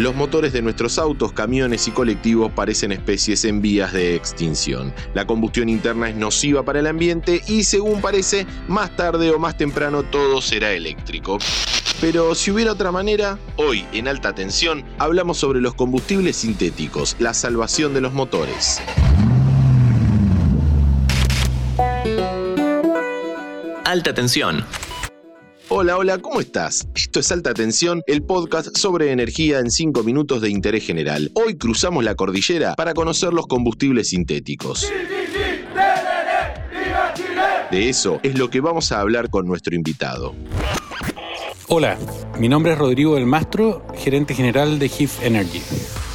Los motores de nuestros autos, camiones y colectivos parecen especies en vías de extinción. La combustión interna es nociva para el ambiente y según parece, más tarde o más temprano todo será eléctrico. Pero si hubiera otra manera, hoy en alta tensión hablamos sobre los combustibles sintéticos, la salvación de los motores. Alta tensión. Hola, hola, ¿cómo estás? Esto es Alta Tensión, el podcast sobre energía en 5 minutos de interés general. Hoy cruzamos la cordillera para conocer los combustibles sintéticos. De eso es lo que vamos a hablar con nuestro invitado. Hola, mi nombre es Rodrigo del Mastro, gerente general de HIF Energy.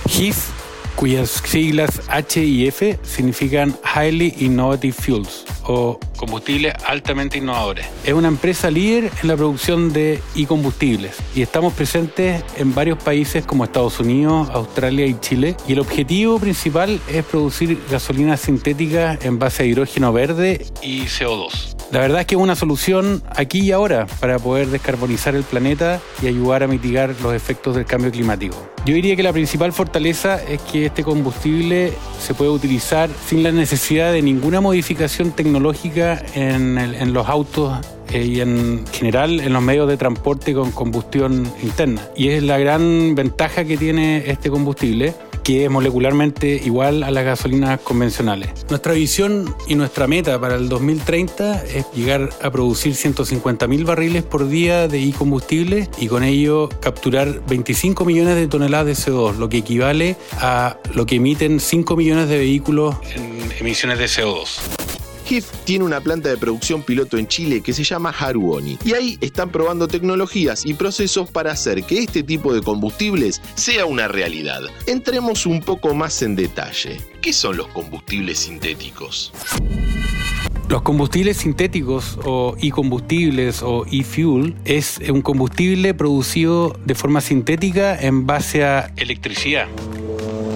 HIF, cuyas siglas H y F significan Highly Innovative Fuels o combustibles altamente innovadores. Es una empresa líder en la producción de e-combustibles y estamos presentes en varios países como Estados Unidos, Australia y Chile. Y el objetivo principal es producir gasolina sintética en base a hidrógeno verde y CO2. La verdad es que es una solución aquí y ahora para poder descarbonizar el planeta y ayudar a mitigar los efectos del cambio climático. Yo diría que la principal fortaleza es que este combustible se puede utilizar sin la necesidad de ninguna modificación tecnológica en, en los autos eh, y en general en los medios de transporte con combustión interna. Y es la gran ventaja que tiene este combustible que es molecularmente igual a las gasolinas convencionales. Nuestra visión y nuestra meta para el 2030 es llegar a producir 150.000 barriles por día de e-combustible y con ello capturar 25 millones de toneladas de CO2, lo que equivale a lo que emiten 5 millones de vehículos en emisiones de CO2. HIF tiene una planta de producción piloto en Chile que se llama Haruoni y ahí están probando tecnologías y procesos para hacer que este tipo de combustibles sea una realidad. Entremos un poco más en detalle. ¿Qué son los combustibles sintéticos? Los combustibles sintéticos o e-combustibles o e-fuel es un combustible producido de forma sintética en base a electricidad.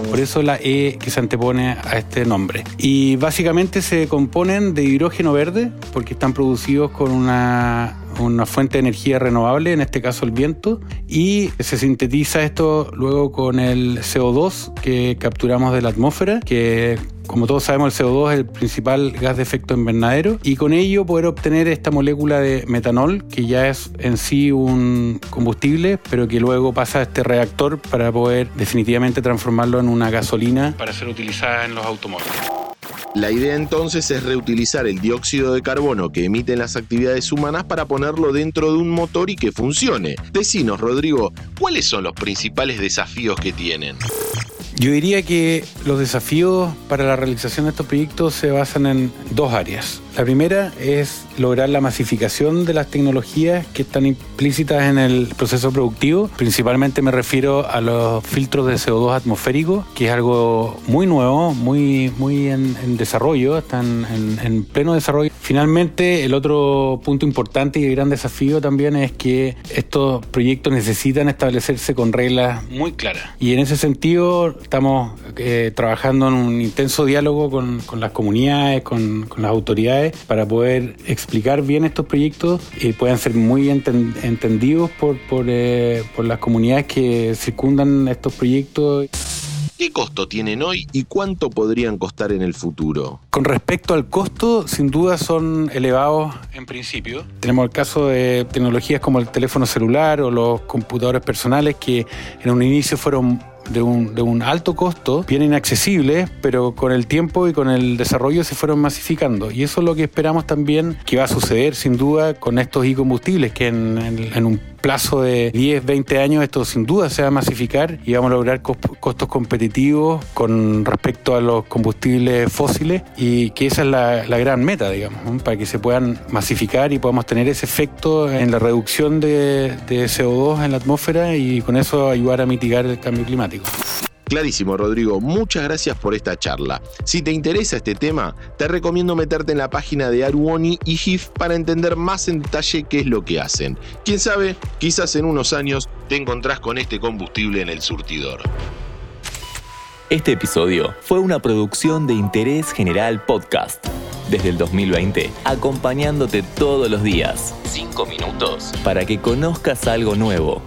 Por eso la E que se antepone a este nombre. Y básicamente se componen de hidrógeno verde, porque están producidos con una una fuente de energía renovable, en este caso el viento, y se sintetiza esto luego con el CO2 que capturamos de la atmósfera, que como todos sabemos, el CO2 es el principal gas de efecto invernadero y con ello poder obtener esta molécula de metanol, que ya es en sí un combustible, pero que luego pasa a este reactor para poder definitivamente transformarlo en una gasolina para ser utilizada en los automóviles. La idea entonces es reutilizar el dióxido de carbono que emiten las actividades humanas para ponerlo dentro de un motor y que funcione. Decinos, Rodrigo, ¿cuáles son los principales desafíos que tienen? Yo diría que los desafíos para la realización de estos proyectos se basan en dos áreas. La primera es lograr la masificación de las tecnologías que están implícitas en el proceso productivo. Principalmente me refiero a los filtros de CO2 atmosférico, que es algo muy nuevo, muy, muy en, desarrollo, están en, en, pleno desarrollo. Finalmente, el otro punto importante y gran desafío también es que estos proyectos necesitan establecerse con reglas muy claras. Y en ese sentido estamos eh, trabajando en un intenso diálogo con, con las comunidades, con, con las autoridades para poder explicar bien estos proyectos y puedan ser muy entendidos por, eh, por las comunidades que circundan estos proyectos. ¿Qué costo tienen hoy y cuánto podrían costar en el futuro? Con respecto al costo, sin duda son elevados en principio. Tenemos el caso de tecnologías como el teléfono celular o los computadores personales que en un inicio fueron de un, de un alto costo, bien inaccesibles, pero con el tiempo y con el desarrollo se fueron masificando. Y eso es lo que esperamos también que va a suceder sin duda con estos e-combustibles, que en, en, un plazo de 10, 20 años esto sin duda se va a masificar y vamos a lograr costos competitivos con respecto a los combustibles fósiles y que esa es la, la gran meta, digamos, para que se puedan masificar y podamos tener ese efecto en la reducción de, de CO2 en la atmósfera y con eso ayudar a mitigar el cambio climático. Clarísimo, Rodrigo. Muchas gracias por esta charla. Si te interesa este tema, te recomiendo meterte en la página de Aruoni y HIF para entender más en detalle qué es lo que hacen. Quién sabe, quizás en unos años te encontrás con este combustible en el surtidor. Este episodio fue una producción de Interés General Podcast. Desde el 2020, acompañándote todos los días. Cinco minutos. Para que conozcas algo nuevo